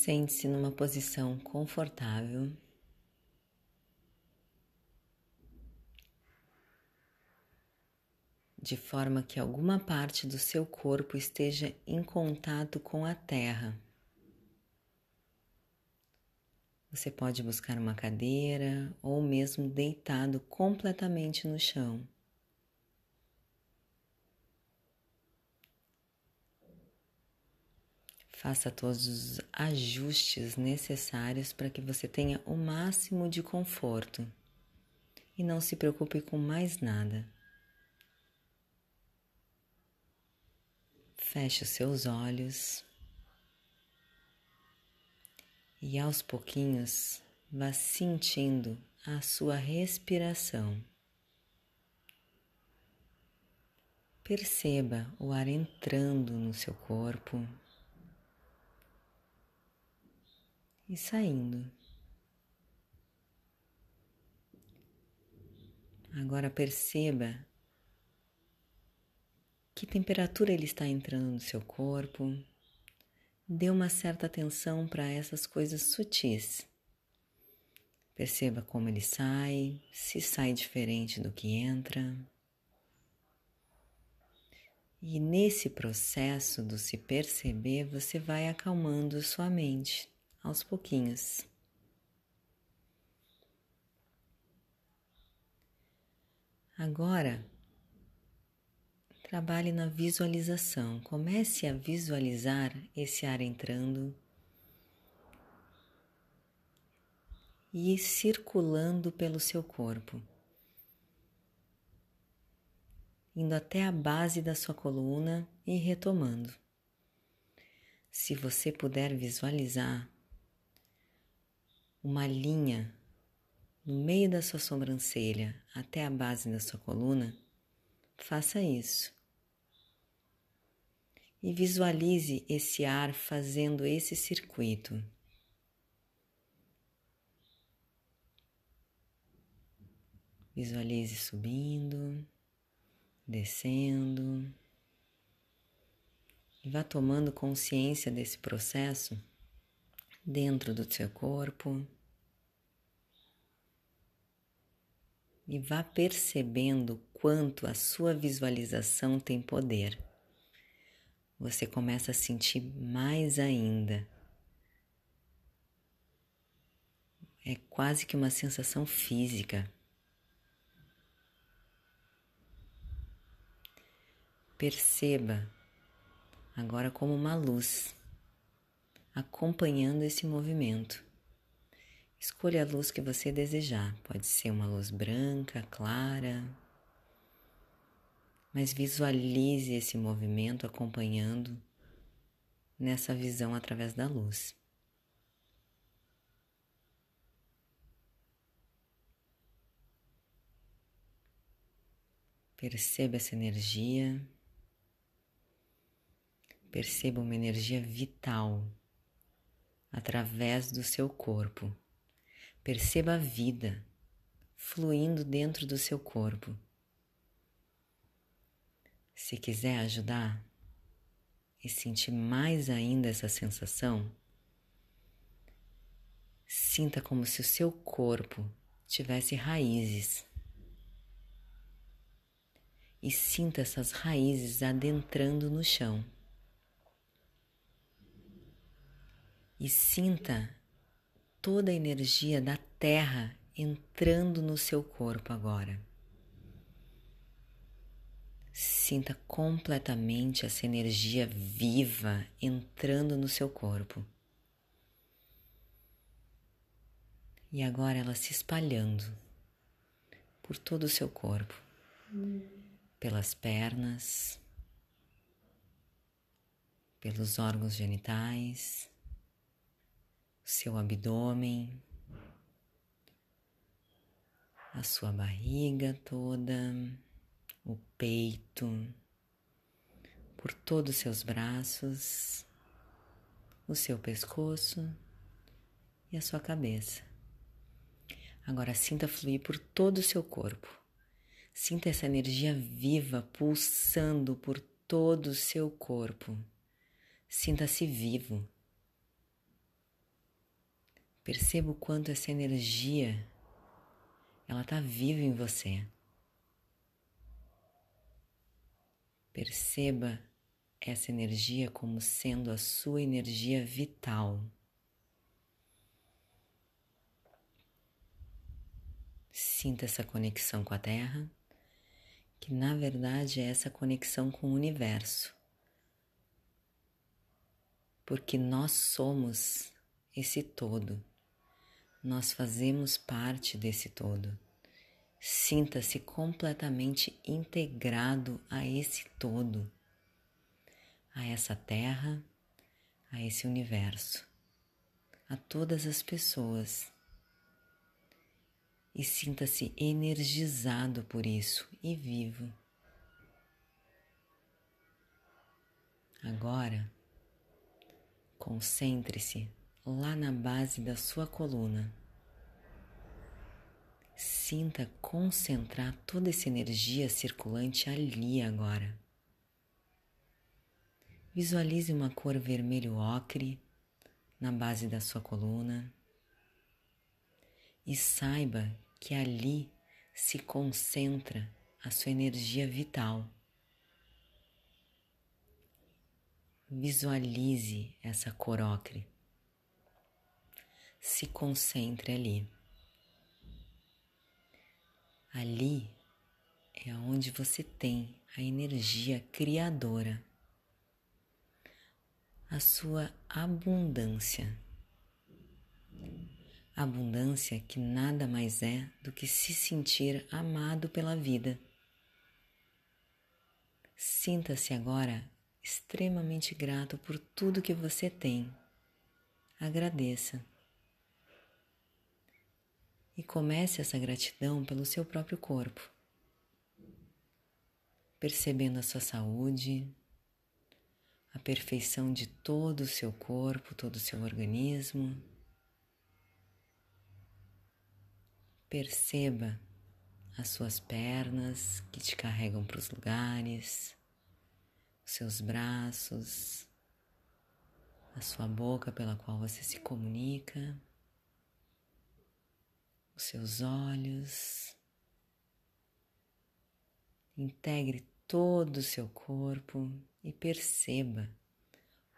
Sente-se numa posição confortável. De forma que alguma parte do seu corpo esteja em contato com a terra. Você pode buscar uma cadeira ou mesmo deitado completamente no chão. Faça todos os ajustes necessários para que você tenha o máximo de conforto e não se preocupe com mais nada. Feche os seus olhos e aos pouquinhos vá sentindo a sua respiração. Perceba o ar entrando no seu corpo e saindo. Agora perceba que temperatura ele está entrando no seu corpo. Dê uma certa atenção para essas coisas sutis. Perceba como ele sai, se sai diferente do que entra. E nesse processo do se perceber, você vai acalmando sua mente aos pouquinhos. Agora, trabalhe na visualização. Comece a visualizar esse ar entrando e circulando pelo seu corpo, indo até a base da sua coluna e retomando. Se você puder visualizar uma linha no meio da sua sobrancelha até a base da sua coluna, faça isso. E visualize esse ar fazendo esse circuito. Visualize subindo, descendo. E vá tomando consciência desse processo dentro do seu corpo e vá percebendo quanto a sua visualização tem poder. Você começa a sentir mais ainda. É quase que uma sensação física. Perceba agora como uma luz acompanhando esse movimento. Escolha a luz que você desejar, pode ser uma luz branca, clara, mas visualize esse movimento acompanhando nessa visão através da luz. Perceba essa energia, perceba uma energia vital através do seu corpo. Perceba a vida fluindo dentro do seu corpo. Se quiser ajudar e sentir mais ainda essa sensação, sinta como se o seu corpo tivesse raízes. E sinta essas raízes adentrando no chão. E sinta toda a energia da terra entrando no seu corpo agora. Sinta completamente essa energia viva entrando no seu corpo. E agora ela se espalhando por todo o seu corpo, pelas pernas, pelos órgãos genitais seu abdômen, a sua barriga toda, o peito, por todos os seus braços, o seu pescoço e a sua cabeça. Agora sinta fluir por todo o seu corpo. Sinta essa energia viva pulsando por todo o seu corpo. Sinta-se vivo Perceba o quanto essa energia ela está viva em você. Perceba essa energia como sendo a sua energia vital. Sinta essa conexão com a Terra, que na verdade é essa conexão com o universo. Porque nós somos esse todo, nós fazemos parte desse todo. Sinta-se completamente integrado a esse todo, a essa terra, a esse universo, a todas as pessoas. E sinta-se energizado por isso e vivo. Agora, concentre-se lá na base da sua coluna. Sinta concentrar toda essa energia circulante ali agora. Visualize uma cor vermelho ocre na base da sua coluna e saiba que ali se concentra a sua energia vital. Visualize essa cor ocre. Se concentre ali. Ali é onde você tem a energia criadora, a sua abundância. Abundância que nada mais é do que se sentir amado pela vida. Sinta-se agora extremamente grato por tudo que você tem. Agradeça e comece essa gratidão pelo seu próprio corpo, percebendo a sua saúde, a perfeição de todo o seu corpo, todo o seu organismo. Perceba as suas pernas que te carregam para os lugares, os seus braços, a sua boca pela qual você se comunica os seus olhos. Integre todo o seu corpo e perceba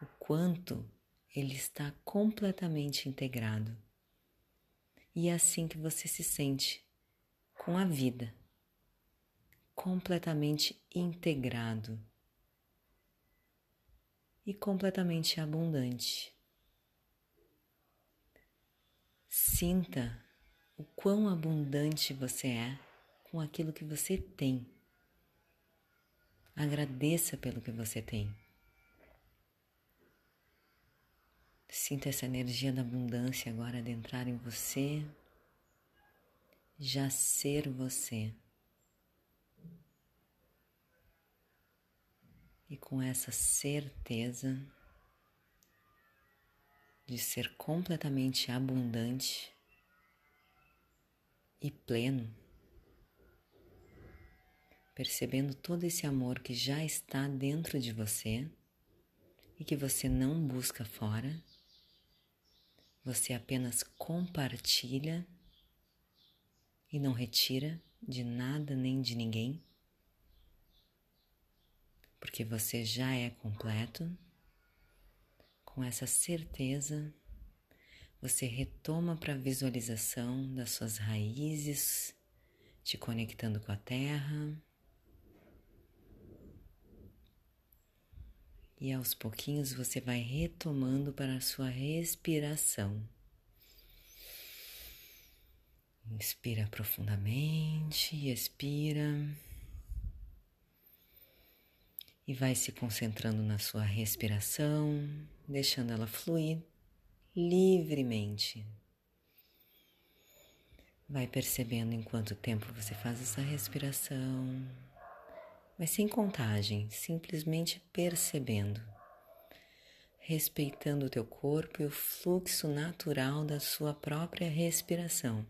o quanto ele está completamente integrado. E é assim que você se sente com a vida, completamente integrado e completamente abundante. Sinta o quão abundante você é com aquilo que você tem. Agradeça pelo que você tem. Sinta essa energia da abundância agora adentrar em você, já ser você. E com essa certeza de ser completamente abundante, e pleno, percebendo todo esse amor que já está dentro de você e que você não busca fora, você apenas compartilha e não retira de nada nem de ninguém, porque você já é completo, com essa certeza você retoma para a visualização das suas raízes, te conectando com a terra. E aos pouquinhos você vai retomando para a sua respiração. Inspira profundamente, expira. E vai se concentrando na sua respiração, deixando ela fluir livremente. Vai percebendo em quanto tempo você faz essa respiração, mas sem contagem, simplesmente percebendo, respeitando o teu corpo e o fluxo natural da sua própria respiração.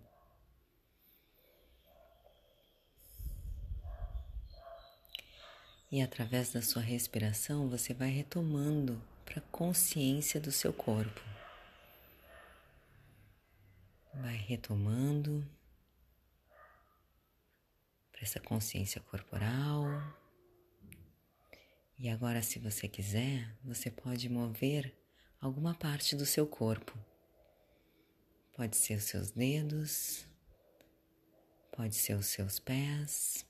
E através da sua respiração você vai retomando para a consciência do seu corpo. Vai retomando para essa consciência corporal. E agora, se você quiser, você pode mover alguma parte do seu corpo. Pode ser os seus dedos, pode ser os seus pés,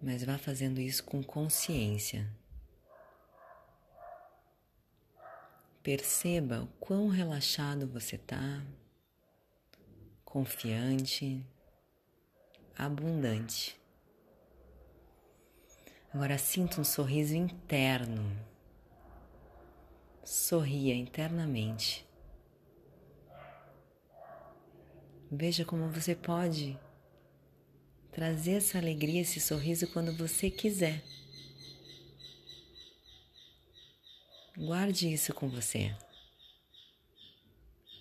mas vá fazendo isso com consciência. Perceba o quão relaxado você está, confiante, abundante. Agora sinta um sorriso interno. Sorria internamente. Veja como você pode trazer essa alegria, esse sorriso quando você quiser. Guarde isso com você,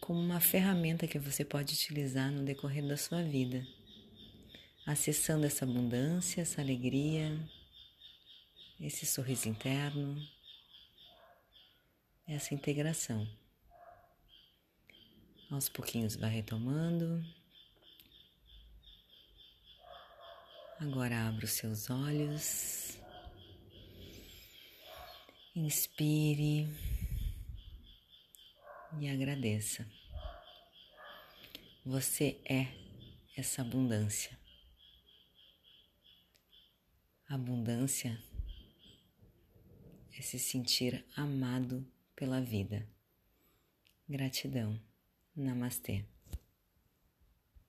como uma ferramenta que você pode utilizar no decorrer da sua vida, acessando essa abundância, essa alegria, esse sorriso interno, essa integração. Aos pouquinhos vai retomando. Agora abra os seus olhos. Inspire e agradeça. Você é essa abundância. Abundância é se sentir amado pela vida. Gratidão. Namastê.